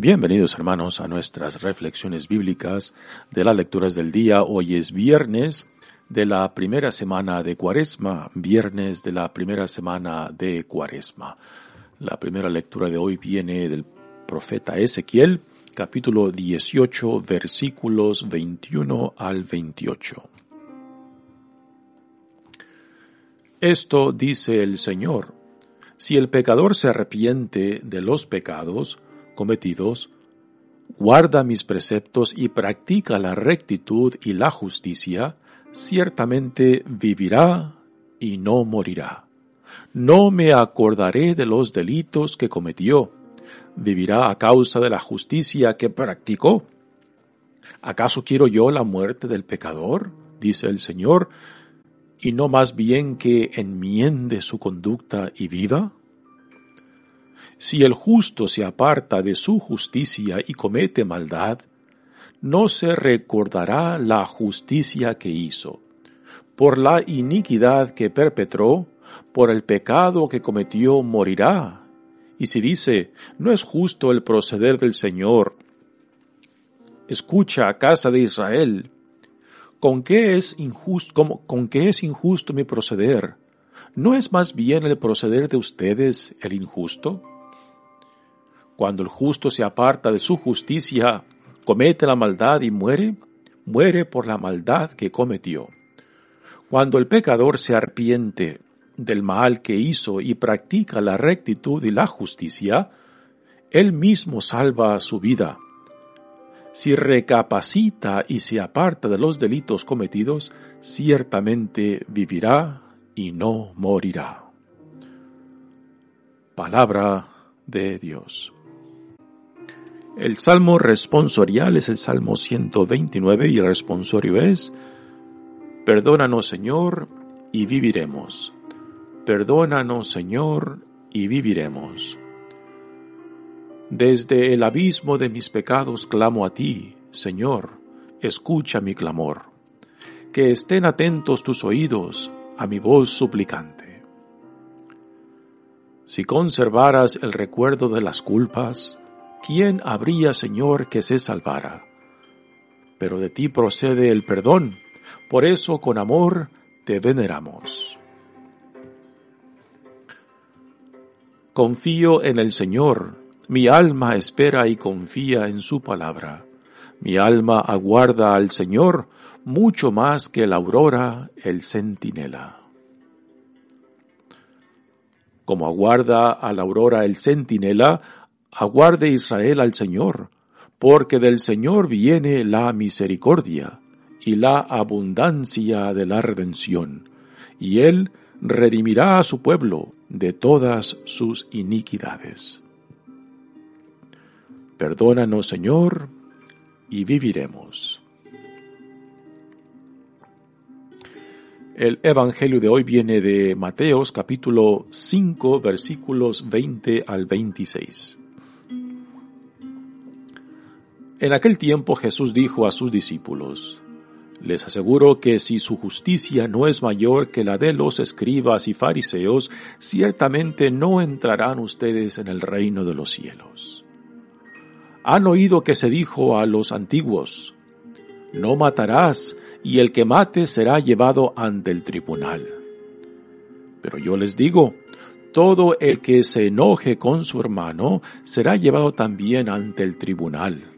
Bienvenidos hermanos a nuestras reflexiones bíblicas de las lecturas del día. Hoy es viernes de la primera semana de Cuaresma, viernes de la primera semana de Cuaresma. La primera lectura de hoy viene del profeta Ezequiel, capítulo 18, versículos 21 al 28. Esto dice el Señor, si el pecador se arrepiente de los pecados, cometidos, guarda mis preceptos y practica la rectitud y la justicia, ciertamente vivirá y no morirá. No me acordaré de los delitos que cometió. Vivirá a causa de la justicia que practicó. ¿Acaso quiero yo la muerte del pecador? dice el Señor, y no más bien que enmiende su conducta y viva? Si el justo se aparta de su justicia y comete maldad, no se recordará la justicia que hizo. Por la iniquidad que perpetró, por el pecado que cometió, morirá. Y si dice, no es justo el proceder del Señor, escucha, casa de Israel, ¿con qué es injusto, con qué es injusto mi proceder? ¿No es más bien el proceder de ustedes el injusto? Cuando el justo se aparta de su justicia, comete la maldad y muere, muere por la maldad que cometió. Cuando el pecador se arrepiente del mal que hizo y practica la rectitud y la justicia, él mismo salva su vida. Si recapacita y se aparta de los delitos cometidos, ciertamente vivirá y no morirá. Palabra de Dios. El salmo responsorial es el salmo 129 y el responsorio es, Perdónanos Señor y viviremos. Perdónanos Señor y viviremos. Desde el abismo de mis pecados clamo a ti, Señor, escucha mi clamor. Que estén atentos tus oídos a mi voz suplicante. Si conservaras el recuerdo de las culpas, ¿quién habría, Señor, que se salvara? Pero de ti procede el perdón, por eso con amor te veneramos. Confío en el Señor, mi alma espera y confía en su palabra. Mi alma aguarda al Señor mucho más que la aurora el centinela. Como aguarda a la aurora el centinela, Aguarde Israel al Señor, porque del Señor viene la misericordia y la abundancia de la redención, y Él redimirá a su pueblo de todas sus iniquidades. Perdónanos, Señor, y viviremos. El Evangelio de hoy viene de Mateos capítulo 5 versículos 20 al 26. En aquel tiempo Jesús dijo a sus discípulos, Les aseguro que si su justicia no es mayor que la de los escribas y fariseos, ciertamente no entrarán ustedes en el reino de los cielos. Han oído que se dijo a los antiguos, No matarás, y el que mate será llevado ante el tribunal. Pero yo les digo, todo el que se enoje con su hermano será llevado también ante el tribunal.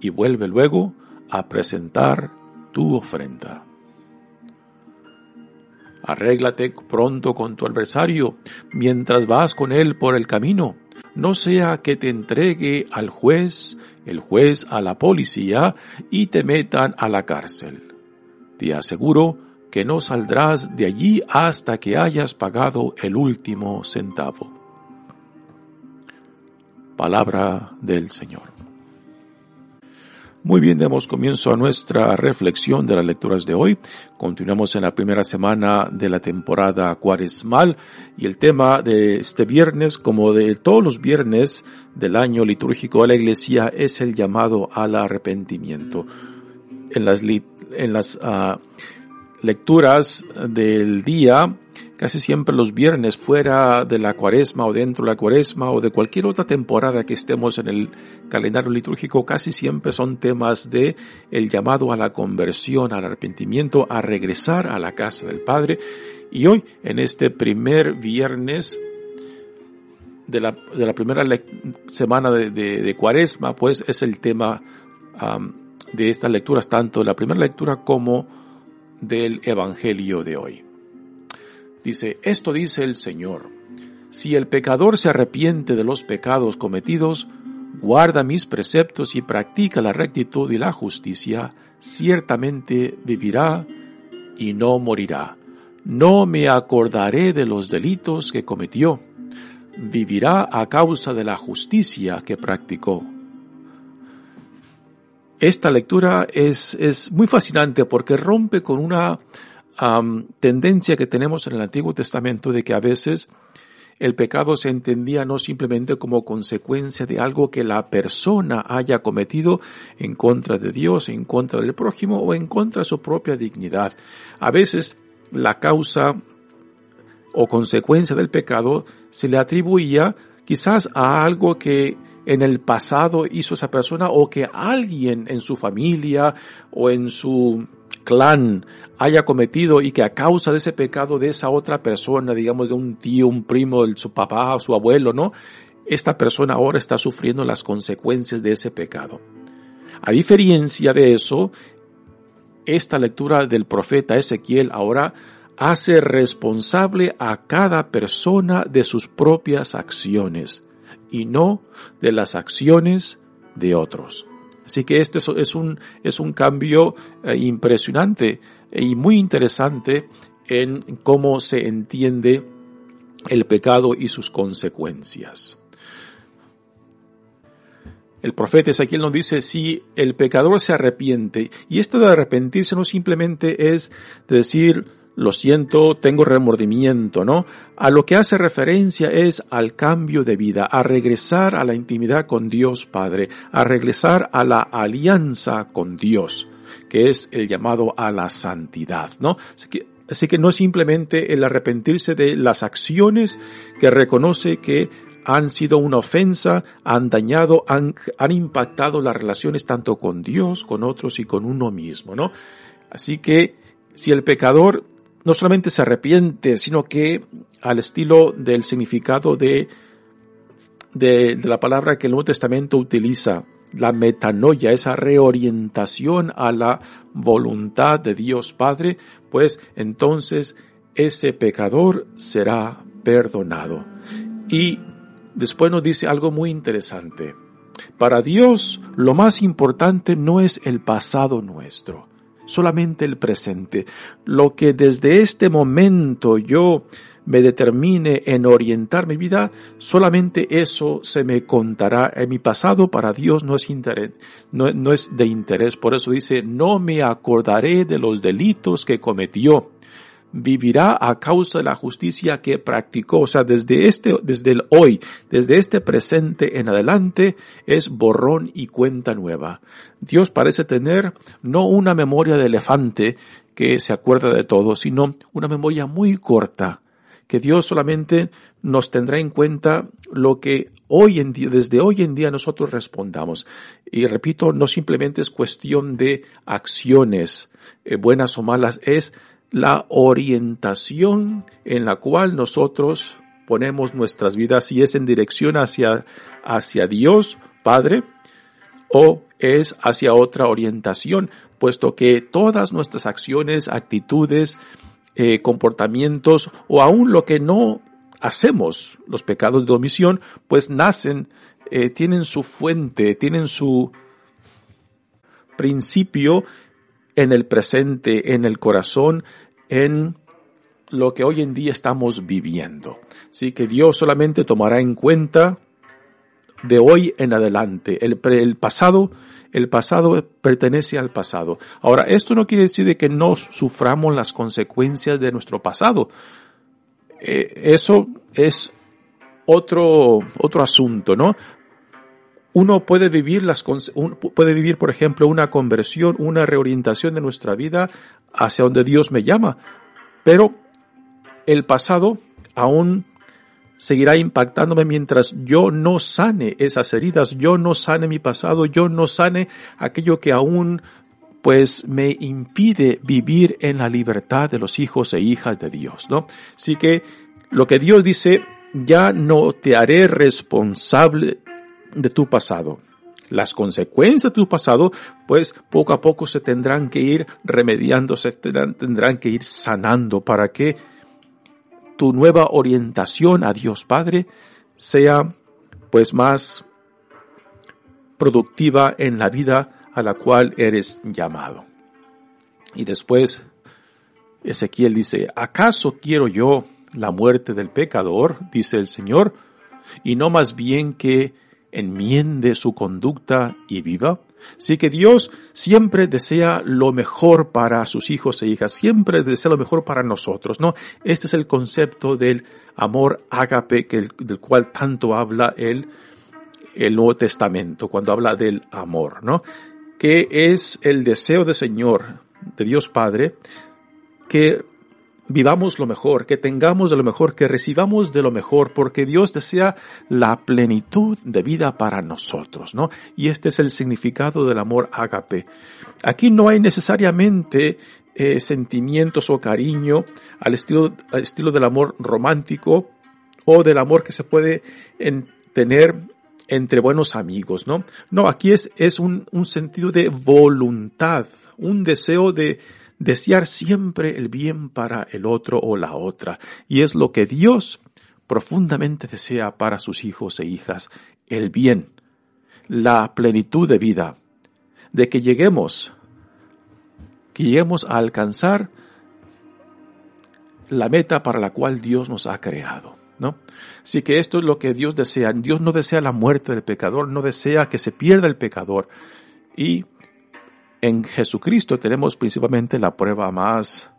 y vuelve luego a presentar tu ofrenda. Arréglate pronto con tu adversario mientras vas con él por el camino, no sea que te entregue al juez, el juez a la policía y te metan a la cárcel. Te aseguro que no saldrás de allí hasta que hayas pagado el último centavo. Palabra del Señor. Muy bien, demos comienzo a nuestra reflexión de las lecturas de hoy. Continuamos en la primera semana de la temporada cuaresmal y el tema de este viernes, como de todos los viernes del año litúrgico de la iglesia, es el llamado al arrepentimiento. En las, en las uh, lecturas del día casi siempre los viernes fuera de la cuaresma o dentro de la cuaresma o de cualquier otra temporada que estemos en el calendario litúrgico, casi siempre son temas de el llamado a la conversión, al arrepentimiento, a regresar a la casa del Padre. Y hoy, en este primer viernes de la, de la primera semana de, cuaresma, pues es el tema de estas lecturas, tanto la primera lectura como del Evangelio de hoy. Dice, esto dice el Señor, si el pecador se arrepiente de los pecados cometidos, guarda mis preceptos y practica la rectitud y la justicia, ciertamente vivirá y no morirá. No me acordaré de los delitos que cometió. Vivirá a causa de la justicia que practicó. Esta lectura es, es muy fascinante porque rompe con una tendencia que tenemos en el Antiguo Testamento de que a veces el pecado se entendía no simplemente como consecuencia de algo que la persona haya cometido en contra de Dios, en contra del prójimo o en contra de su propia dignidad. A veces la causa o consecuencia del pecado se le atribuía quizás a algo que en el pasado hizo esa persona o que alguien en su familia o en su clan haya cometido y que a causa de ese pecado de esa otra persona, digamos de un tío, un primo, su papá su abuelo, ¿no? Esta persona ahora está sufriendo las consecuencias de ese pecado. A diferencia de eso, esta lectura del profeta Ezequiel ahora hace responsable a cada persona de sus propias acciones y no de las acciones de otros. Así que este es un, es un cambio eh, impresionante y muy interesante en cómo se entiende el pecado y sus consecuencias. El profeta Ezequiel nos dice, si el pecador se arrepiente, y esto de arrepentirse no simplemente es decir, lo siento, tengo remordimiento, ¿no? A lo que hace referencia es al cambio de vida, a regresar a la intimidad con Dios Padre, a regresar a la alianza con Dios, que es el llamado a la santidad, ¿no? Así que, no es simplemente el arrepentirse de las acciones que reconoce que han sido una ofensa, han dañado, han, han impactado las relaciones tanto con Dios, con otros y con uno mismo, ¿no? Así que si el pecador no solamente se arrepiente, sino que al estilo del significado de, de, la palabra que el Nuevo Testamento utiliza, la metanoia, esa reorientación a la voluntad de Dios Padre, pues entonces ese pecador será perdonado. Y después nos dice algo muy interesante. Para Dios lo más importante no es el pasado nuestro, solamente el presente. Lo que desde este momento yo me determine en orientar mi vida, solamente eso se me contará. En mi pasado para Dios no es, interés, no, no es de interés. Por eso dice, no me acordaré de los delitos que cometió. Vivirá a causa de la justicia que practicó. O sea, desde este, desde el hoy, desde este presente en adelante, es borrón y cuenta nueva. Dios parece tener no una memoria de elefante que se acuerda de todo, sino una memoria muy corta, que Dios solamente nos tendrá en cuenta lo que hoy en día, desde hoy en día nosotros respondamos. Y repito, no simplemente es cuestión de acciones, eh, buenas o malas, es la orientación en la cual nosotros ponemos nuestras vidas, si es en dirección hacia, hacia Dios, Padre, o es hacia otra orientación, puesto que todas nuestras acciones, actitudes, eh, comportamientos o aún lo que no hacemos, los pecados de omisión, pues nacen, eh, tienen su fuente, tienen su principio en el presente, en el corazón, en lo que hoy en día estamos viviendo. Así que Dios solamente tomará en cuenta de hoy en adelante. El, pasado el pasado pertenece al pasado. Ahora, esto no quiere decir de que no suframos las consecuencias de nuestro pasado. Eh, eso es otro, otro asunto, ¿no? Uno puede vivir las, puede vivir, por ejemplo, una conversión, una reorientación de nuestra vida hacia donde Dios me llama. Pero el pasado aún seguirá impactándome mientras yo no sane esas heridas, yo no sane mi pasado, yo no sane aquello que aún pues me impide vivir en la libertad de los hijos e hijas de Dios, ¿no? Así que lo que Dios dice, ya no te haré responsable de tu pasado. Las consecuencias de tu pasado, pues poco a poco se tendrán que ir remediando, se tendrán, que ir sanando para que tu nueva orientación a Dios Padre sea pues más productiva en la vida a la cual eres llamado. Y después Ezequiel dice, ¿acaso quiero yo la muerte del pecador? dice el Señor, y no más bien que enmiende su conducta y viva. Sí que Dios siempre desea lo mejor para sus hijos e hijas, siempre desea lo mejor para nosotros, ¿no? Este es el concepto del amor ágape que, del cual tanto habla el, el Nuevo Testamento, cuando habla del amor, ¿no? Que es el deseo del Señor, de Dios Padre, que vivamos lo mejor, que tengamos de lo mejor, que recibamos de lo mejor, porque Dios desea la plenitud de vida para nosotros, ¿no? Y este es el significado del amor ágape. Aquí no hay necesariamente eh, sentimientos o cariño al estilo, del amor romántico o del amor que se puede tener entre buenos amigos, ¿no? No, aquí es, un sentido de voluntad, un deseo de, desear siempre el bien para el otro o la otra. Y es lo que Dios profundamente desea para sus hijos e hijas, el bien, la plenitud de vida, de que lleguemos, que lleguemos a alcanzar la meta para la cual Dios nos ha creado. ¿No? Así que esto es lo que Dios desea. Dios no desea la muerte del pecador, no desea que se pierda el pecador. Y en Jesucristo tenemos principalmente la prueba más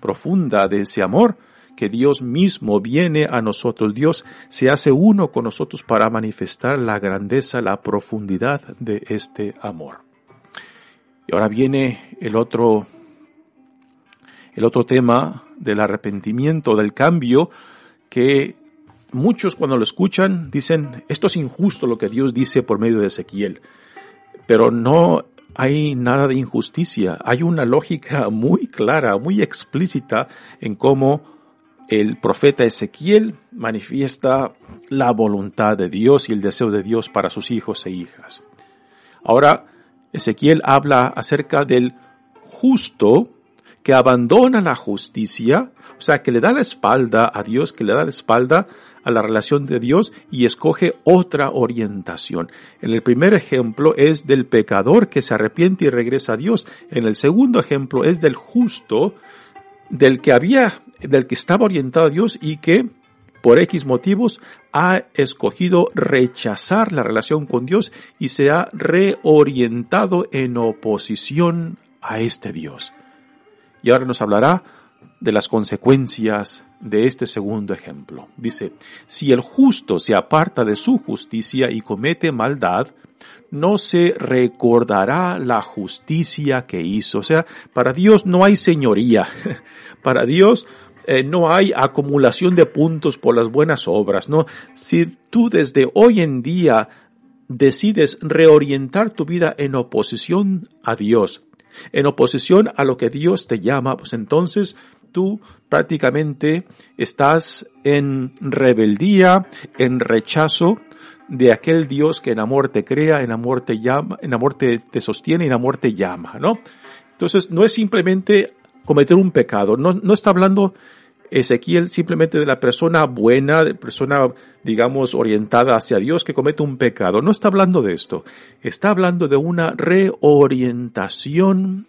profunda de ese amor, que Dios mismo viene a nosotros, Dios se hace uno con nosotros para manifestar la grandeza, la profundidad de este amor. Y ahora viene el otro, el otro tema del arrepentimiento, del cambio, que muchos cuando lo escuchan dicen, esto es injusto lo que Dios dice por medio de Ezequiel, pero no hay nada de injusticia. Hay una lógica muy clara, muy explícita en cómo el profeta Ezequiel manifiesta la voluntad de Dios y el deseo de Dios para sus hijos e hijas. Ahora, Ezequiel habla acerca del justo que abandona la justicia, o sea, que le da la espalda a Dios, que le da la espalda a la relación de Dios y escoge otra orientación. En el primer ejemplo es del pecador que se arrepiente y regresa a Dios. En el segundo ejemplo es del justo, del que había, del que estaba orientado a Dios y que por X motivos ha escogido rechazar la relación con Dios y se ha reorientado en oposición a este Dios. Y ahora nos hablará de las consecuencias de este segundo ejemplo. Dice, si el justo se aparta de su justicia y comete maldad, no se recordará la justicia que hizo. O sea, para Dios no hay señoría. Para Dios eh, no hay acumulación de puntos por las buenas obras, ¿no? Si tú desde hoy en día decides reorientar tu vida en oposición a Dios, en oposición a lo que Dios te llama, pues entonces tú prácticamente estás en rebeldía, en rechazo de aquel Dios que en amor te crea, en amor te llama, en amor te, te sostiene en amor te llama, ¿no? Entonces no es simplemente cometer un pecado, no, no está hablando Ezequiel simplemente de la persona buena, de persona, digamos, orientada hacia Dios que comete un pecado. No está hablando de esto. Está hablando de una reorientación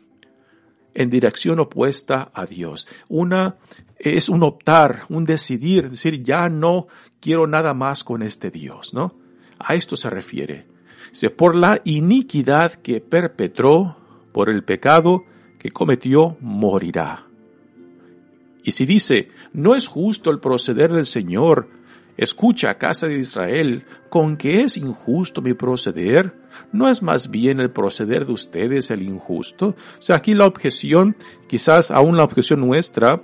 en dirección opuesta a Dios. Una, es un optar, un decidir, decir, ya no quiero nada más con este Dios, ¿no? A esto se refiere. Se por la iniquidad que perpetró, por el pecado que cometió, morirá. Y si dice, no es justo el proceder del Señor, escucha, casa de Israel, ¿con qué es injusto mi proceder? ¿No es más bien el proceder de ustedes el injusto? O sea, aquí la objeción, quizás aún la objeción nuestra,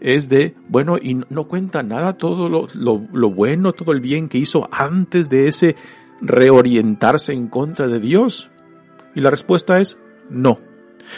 es de, bueno, y no cuenta nada todo lo, lo, lo bueno, todo el bien que hizo antes de ese reorientarse en contra de Dios. Y la respuesta es no.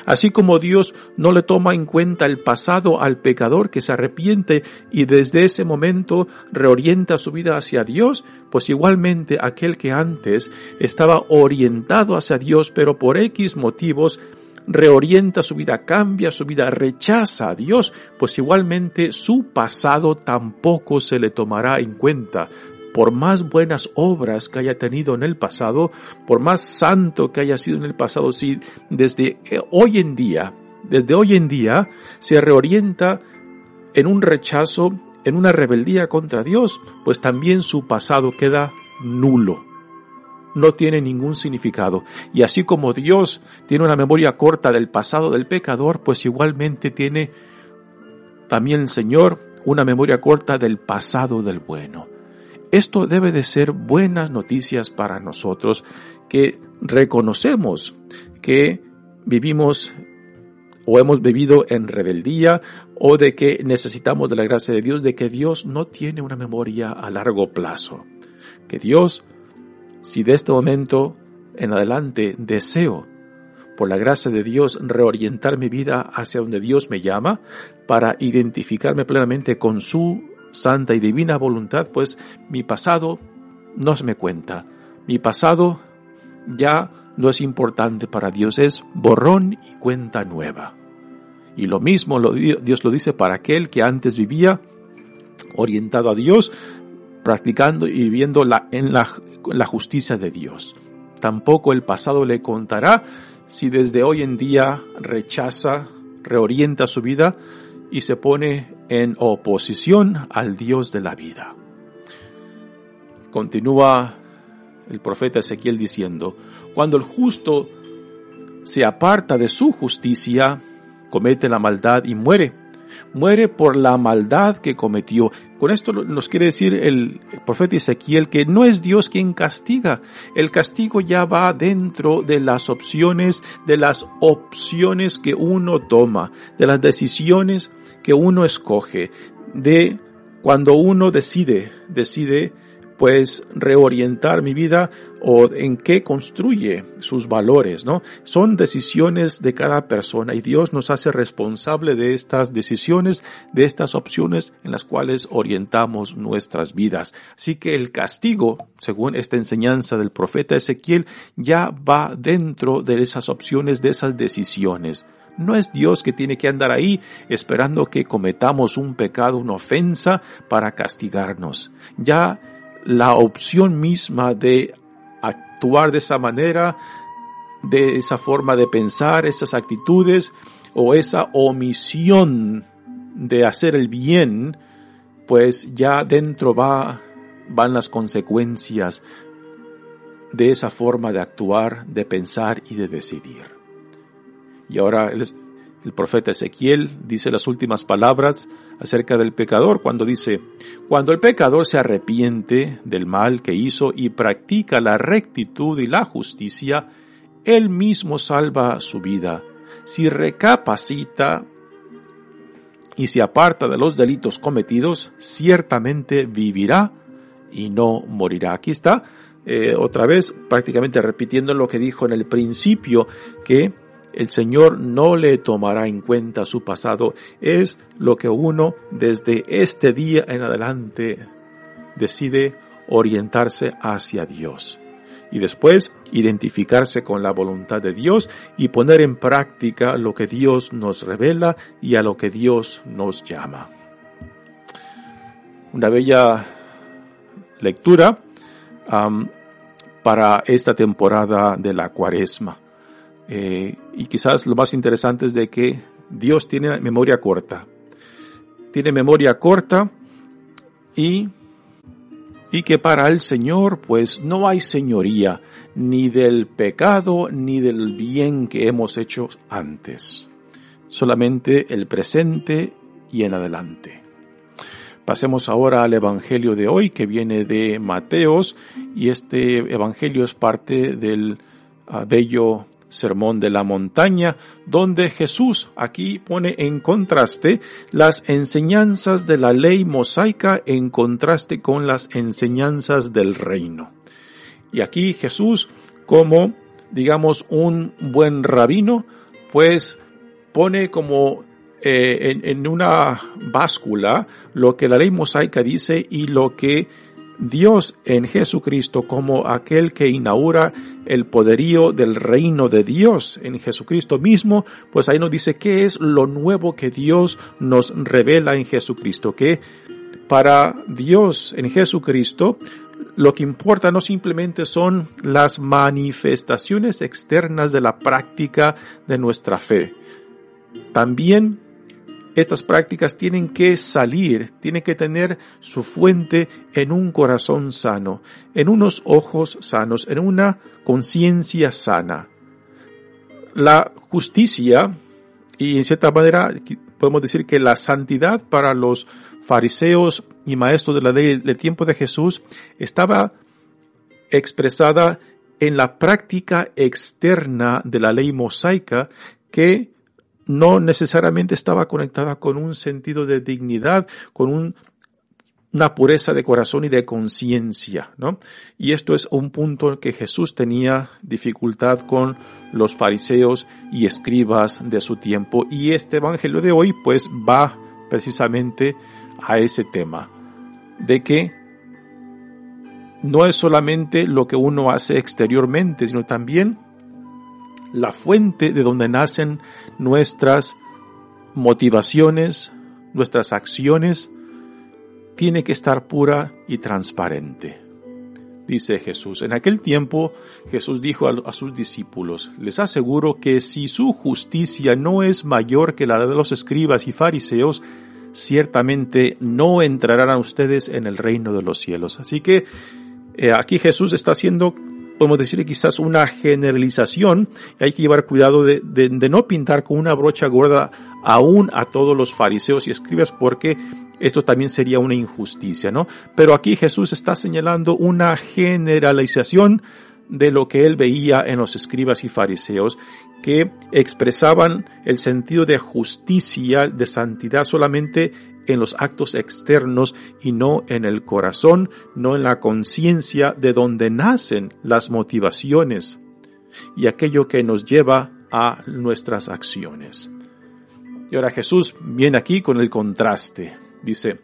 Así como Dios no le toma en cuenta el pasado al pecador que se arrepiente y desde ese momento reorienta su vida hacia Dios, pues igualmente aquel que antes estaba orientado hacia Dios pero por X motivos reorienta su vida, cambia su vida, rechaza a Dios, pues igualmente su pasado tampoco se le tomará en cuenta, por más buenas obras que haya tenido en el pasado, por más santo que haya sido en el pasado, si desde eh, hoy en día, desde hoy en día, se reorienta en un rechazo, en una rebeldía contra Dios, pues también su pasado queda nulo. No tiene ningún significado. Y así como Dios tiene una memoria corta del pasado del pecador, pues igualmente tiene también el Señor una memoria corta del pasado del bueno. Esto debe de ser buenas noticias para nosotros que reconocemos que vivimos o hemos vivido en rebeldía o de que necesitamos de la gracia de Dios, de que Dios no tiene una memoria a largo plazo. Que Dios, si de este momento en adelante deseo por la gracia de Dios reorientar mi vida hacia donde Dios me llama para identificarme plenamente con su santa y divina voluntad, pues mi pasado no se me cuenta. Mi pasado ya no es importante para Dios, es borrón y cuenta nueva. Y lo mismo Dios lo dice para aquel que antes vivía orientado a Dios, practicando y viviendo la, en la, la justicia de Dios. Tampoco el pasado le contará si desde hoy en día rechaza, reorienta su vida y se pone en oposición al Dios de la vida. Continúa el profeta Ezequiel diciendo, cuando el justo se aparta de su justicia, comete la maldad y muere. Muere por la maldad que cometió. Con esto nos quiere decir el, profeta Ezequiel que no es Dios quien castiga. El castigo ya va dentro de las opciones, de las opciones que uno toma, de las decisiones que uno escoge, de cuando uno decide, decide pues reorientar mi vida o en qué construye sus valores, ¿no? Son decisiones de cada persona y Dios nos hace responsable de estas decisiones, de estas opciones en las cuales orientamos nuestras vidas. Así que el castigo, según esta enseñanza del profeta Ezequiel, ya va dentro de esas opciones, de esas decisiones. No es Dios que tiene que andar ahí esperando que cometamos un pecado, una ofensa para castigarnos. Ya la opción misma de actuar de esa manera, de esa forma de pensar, esas actitudes o esa omisión de hacer el bien, pues ya dentro va, van las consecuencias de esa forma de actuar, de pensar y de decidir. Y ahora El profeta Ezequiel dice las últimas palabras acerca del pecador cuando dice, cuando el pecador se arrepiente del mal que hizo y practica la rectitud y la justicia, él mismo salva su vida. Si recapacita y se aparta de los delitos cometidos, ciertamente vivirá y no morirá. Aquí está eh, otra vez prácticamente repitiendo lo que dijo en el principio, que el Señor no le tomará en cuenta su pasado. Es lo que uno desde este día en adelante decide orientarse hacia Dios. Y después identificarse con la voluntad de Dios y poner en práctica lo que Dios nos revela y a lo que Dios nos llama. Una bella lectura para esta temporada de la cuaresma. Eh, y quizás lo más interesante es de que Dios tiene memoria corta. Tiene memoria corta y, y que para el Señor pues no hay señoría ni del pecado ni del bien que hemos hecho antes. Solamente el presente y en adelante. Pasemos ahora al Evangelio de hoy que viene de Mateos y este Evangelio es parte del ah, bello Sermón de la Montaña, donde Jesús aquí pone en contraste las enseñanzas de la ley mosaica en contraste con las enseñanzas del reino. Y aquí Jesús, como digamos un buen rabino, pues pone como eh, en, en una báscula lo que la ley mosaica dice y lo que Dios en Jesucristo como aquel que inaugura el poderío del reino de Dios en Jesucristo mismo, pues ahí nos dice qué es lo nuevo que Dios nos revela en Jesucristo, que para Dios en Jesucristo lo que importa no simplemente son las manifestaciones externas de la práctica de nuestra fe, también estas prácticas tienen que salir, tienen que tener su fuente en un corazón sano, en unos ojos sanos, en una conciencia sana. La justicia, y en cierta manera podemos decir que la santidad para los fariseos y maestros de la ley del tiempo de Jesús estaba expresada en la práctica externa de la ley mosaica que no necesariamente estaba conectada con un sentido de dignidad, con una pureza de corazón y de conciencia, ¿no? Y esto es un punto que Jesús tenía dificultad con los fariseos y escribas de su tiempo. Y este evangelio de hoy, pues, va precisamente a ese tema, de que no es solamente lo que uno hace exteriormente, sino también la fuente de donde nacen nuestras motivaciones, nuestras acciones, tiene que estar pura y transparente. Dice Jesús, en aquel tiempo Jesús dijo a, sus discípulos, les aseguro que si su justicia no es mayor que la de los escribas y fariseos, ciertamente no entrarán ustedes en el reino de los cielos. Así que eh, aquí Jesús está haciendo podemos decir quizás una generalización, hay que llevar cuidado de, no pintar con una brocha gorda aún a todos los fariseos y escribas porque esto también sería una injusticia, ¿no? Pero aquí Jesús está señalando una generalización de lo que él veía en los escribas y fariseos que expresaban el sentido de justicia, de santidad solamente en los actos externos y no en el corazón, no en la conciencia de donde nacen las motivaciones y aquello que nos lleva a nuestras acciones. Y ahora Jesús viene aquí con el contraste. Dice,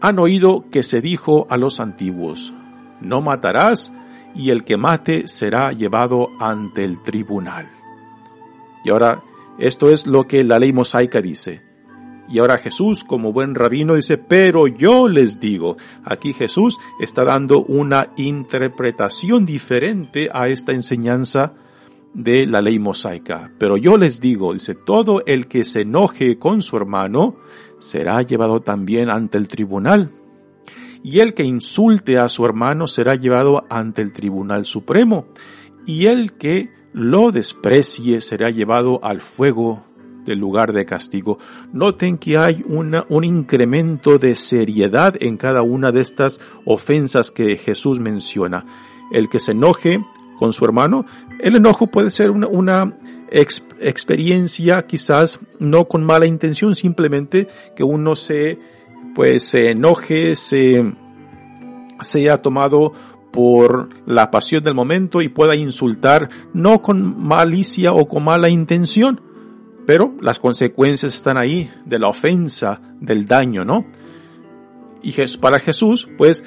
han oído que se dijo a los antiguos, no matarás y el que mate será llevado ante el tribunal. Y ahora, esto es lo que la ley mosaica dice. Y ahora Jesús, como buen rabino, dice, pero yo les digo, aquí Jesús está dando una interpretación diferente a esta enseñanza de la ley mosaica. Pero yo les digo, dice, todo el que se enoje con su hermano será llevado también ante el tribunal. Y el que insulte a su hermano será llevado ante el tribunal supremo. Y el que lo desprecie será llevado al fuego del lugar de castigo. Noten que hay una, un incremento de seriedad en cada una de estas ofensas que Jesús menciona. El que se enoje con su hermano, el enojo puede ser una, una experiencia quizás no con mala intención, simplemente que uno se, pues se enoje, se, sea tomado por la pasión del momento y pueda insultar no con malicia o con mala intención, pero las consecuencias están ahí de la ofensa, del daño, ¿no? Y para Jesús, pues,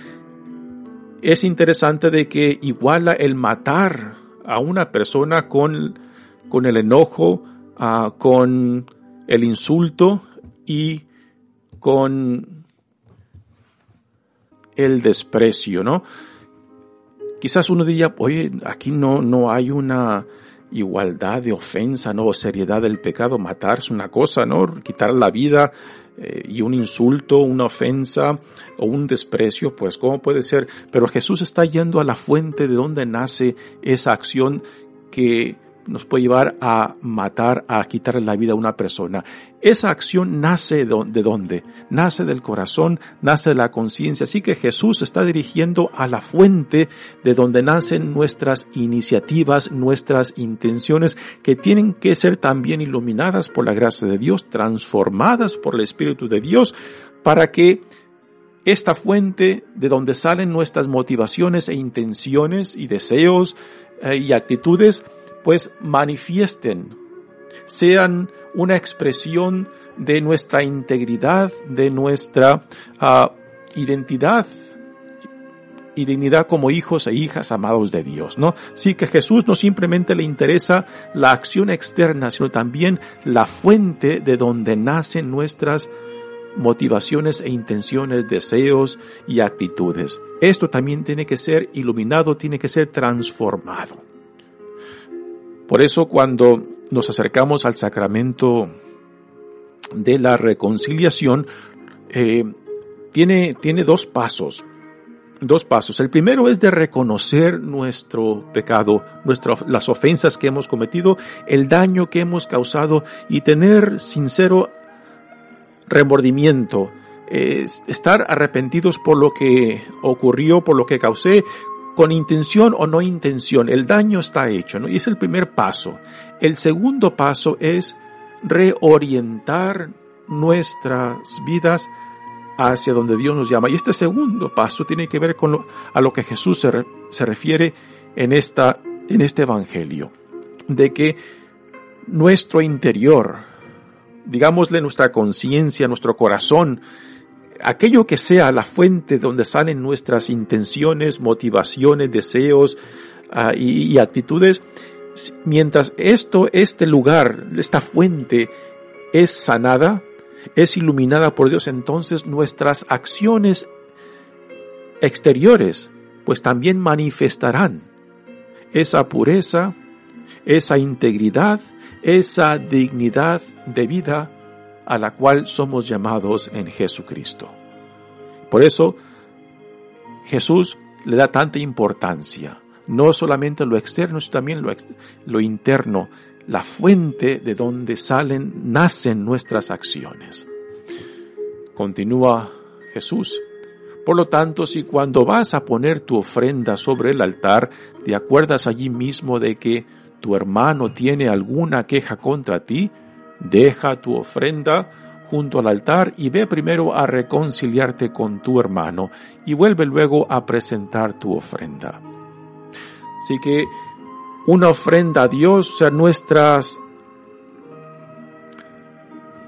es interesante de que iguala el matar a una persona con, con el enojo, ah, con el insulto y con el desprecio, ¿no? Quizás uno diría, oye, aquí no, no hay una igualdad de ofensa, ¿no? Seriedad del pecado, matarse una cosa, ¿no? Quitar la vida eh, y un insulto, una ofensa o un desprecio, pues ¿cómo puede ser? Pero Jesús está yendo a la fuente de donde nace esa acción que nos puede llevar a matar, a quitarle la vida a una persona. Esa acción nace de dónde? Nace del corazón, nace de la conciencia. Así que Jesús está dirigiendo a la fuente de donde nacen nuestras iniciativas, nuestras intenciones, que tienen que ser también iluminadas por la gracia de Dios, transformadas por el Espíritu de Dios, para que esta fuente de donde salen nuestras motivaciones e intenciones y deseos eh, y actitudes, pues manifiesten, sean una expresión de nuestra integridad, de nuestra uh, identidad y dignidad como hijos e hijas amados de Dios, ¿no? Sí que Jesús no simplemente le interesa la acción externa, sino también la fuente de donde nacen nuestras motivaciones e intenciones, deseos y actitudes. Esto también tiene que ser iluminado, tiene que ser transformado. Por eso cuando nos acercamos al sacramento de la reconciliación, eh, tiene, tiene dos pasos. Dos pasos. El primero es de reconocer nuestro pecado, las ofensas que hemos cometido, el daño que hemos causado y tener sincero remordimiento, estar arrepentidos por lo que ocurrió, por lo que causé, con intención o no intención, el daño está hecho, ¿no? Y es el primer paso. El segundo paso es reorientar nuestras vidas hacia donde Dios nos llama. Y este segundo paso tiene que ver con lo, a lo que Jesús se, se refiere en esta, en este evangelio. De que nuestro interior, digámosle nuestra conciencia, nuestro corazón, aquello que sea la fuente donde salen nuestras intenciones, motivaciones, deseos uh, y, y, actitudes, mientras esto, este lugar, esta fuente es sanada, es iluminada por Dios, entonces nuestras acciones exteriores pues también manifestarán esa pureza, esa integridad, esa dignidad de vida a la cual somos llamados en Jesucristo. Por eso Jesús le da tanta importancia, no solamente lo externo, sino también lo, lo interno, la fuente de donde salen, nacen nuestras acciones. Continúa Jesús. Por lo tanto, si cuando vas a poner tu ofrenda sobre el altar, te acuerdas allí mismo de que tu hermano tiene alguna queja contra ti, Deja tu ofrenda junto al altar y ve primero a reconciliarte con tu hermano y vuelve luego a presentar tu ofrenda. Así que una ofrenda a Dios, sea, nuestras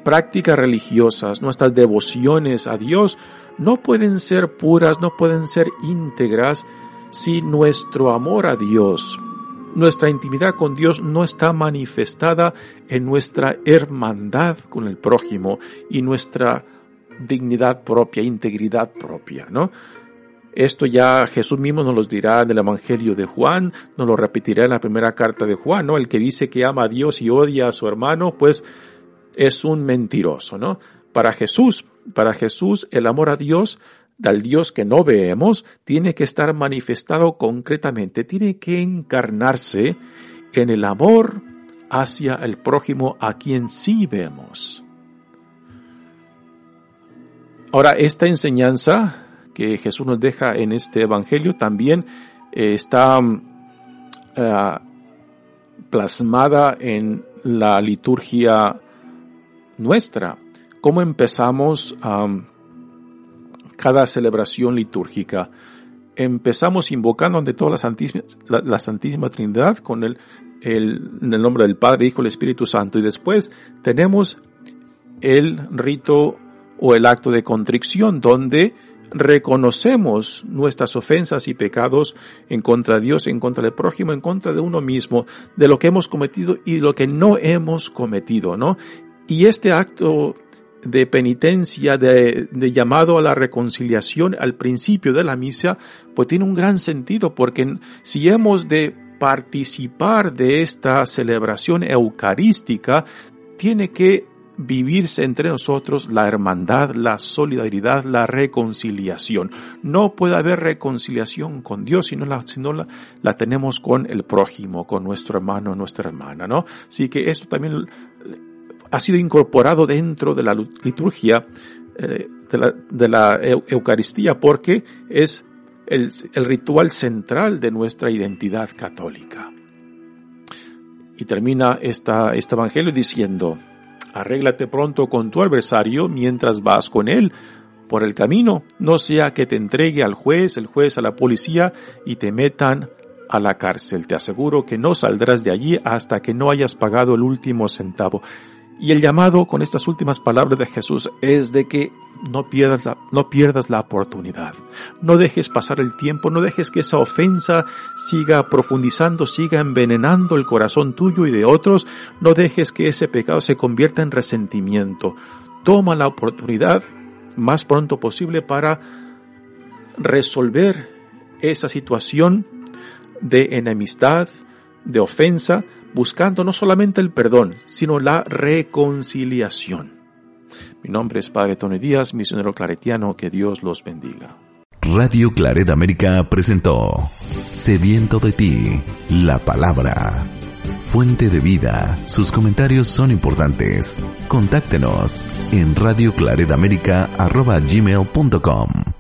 prácticas religiosas, nuestras devociones a Dios, no pueden ser puras, no pueden ser íntegras si nuestro amor a Dios, nuestra intimidad con Dios no está manifestada en nuestra hermandad con el prójimo y nuestra dignidad propia, integridad propia, ¿no? Esto ya Jesús mismo nos lo dirá en el Evangelio de Juan, nos lo repetirá en la primera carta de Juan, ¿no? El que dice que ama a Dios y odia a su hermano, pues es un mentiroso, ¿no? Para Jesús, para Jesús el amor a Dios del Dios que no vemos, tiene que estar manifestado concretamente, tiene que encarnarse en el amor hacia el prójimo a quien sí vemos. Ahora, esta enseñanza que Jesús nos deja en este Evangelio también eh, está eh, plasmada en la liturgia nuestra. ¿Cómo empezamos cada celebración litúrgica? Empezamos invocando ante toda la Santísima, la, Santísima Trinidad con el, el, en el nombre del Padre, Hijo y Espíritu Santo. Y después tenemos el rito o el acto de contrición donde reconocemos nuestras ofensas y pecados en contra de Dios, en contra del prójimo, en contra de uno mismo, de lo que hemos cometido y lo que no hemos cometido, ¿no? Y este acto de penitencia, de, llamado a la reconciliación al principio de la misa, pues tiene un gran sentido, porque si hemos de participar de esta celebración eucarística, tiene que vivirse entre nosotros la hermandad, la solidaridad, la reconciliación. No puede haber reconciliación con Dios si no la, si no la, la tenemos con el prójimo, con nuestro hermano, nuestra hermana, ¿no? Así que esto también ha sido incorporado dentro de la liturgia eh, de la, Eucaristía porque es el, ritual central de nuestra identidad católica. Y termina este evangelio diciendo, Arréglate pronto con tu adversario mientras vas con él por el camino, no sea que te entregue al juez, el juez a la policía y te metan a la cárcel. Te aseguro que no saldrás de allí hasta que no hayas pagado el último centavo. Y el llamado con estas últimas palabras de Jesús es de que no pierdas la, no pierdas la oportunidad. No dejes pasar el tiempo, no dejes que esa ofensa siga profundizando, siga envenenando el corazón tuyo y de otros. No dejes que ese pecado se convierta en resentimiento. Toma la oportunidad más pronto posible para resolver esa situación de enemistad, de ofensa, buscando no solamente el perdón, sino la reconciliación. Mi nombre es Padre Tony Díaz, misionero claretiano, que Dios los bendiga. Radio Claret América presentó Sediento de ti, la palabra. Fuente de vida, sus comentarios son importantes. Contáctenos en radioclaredamerica.gmail.com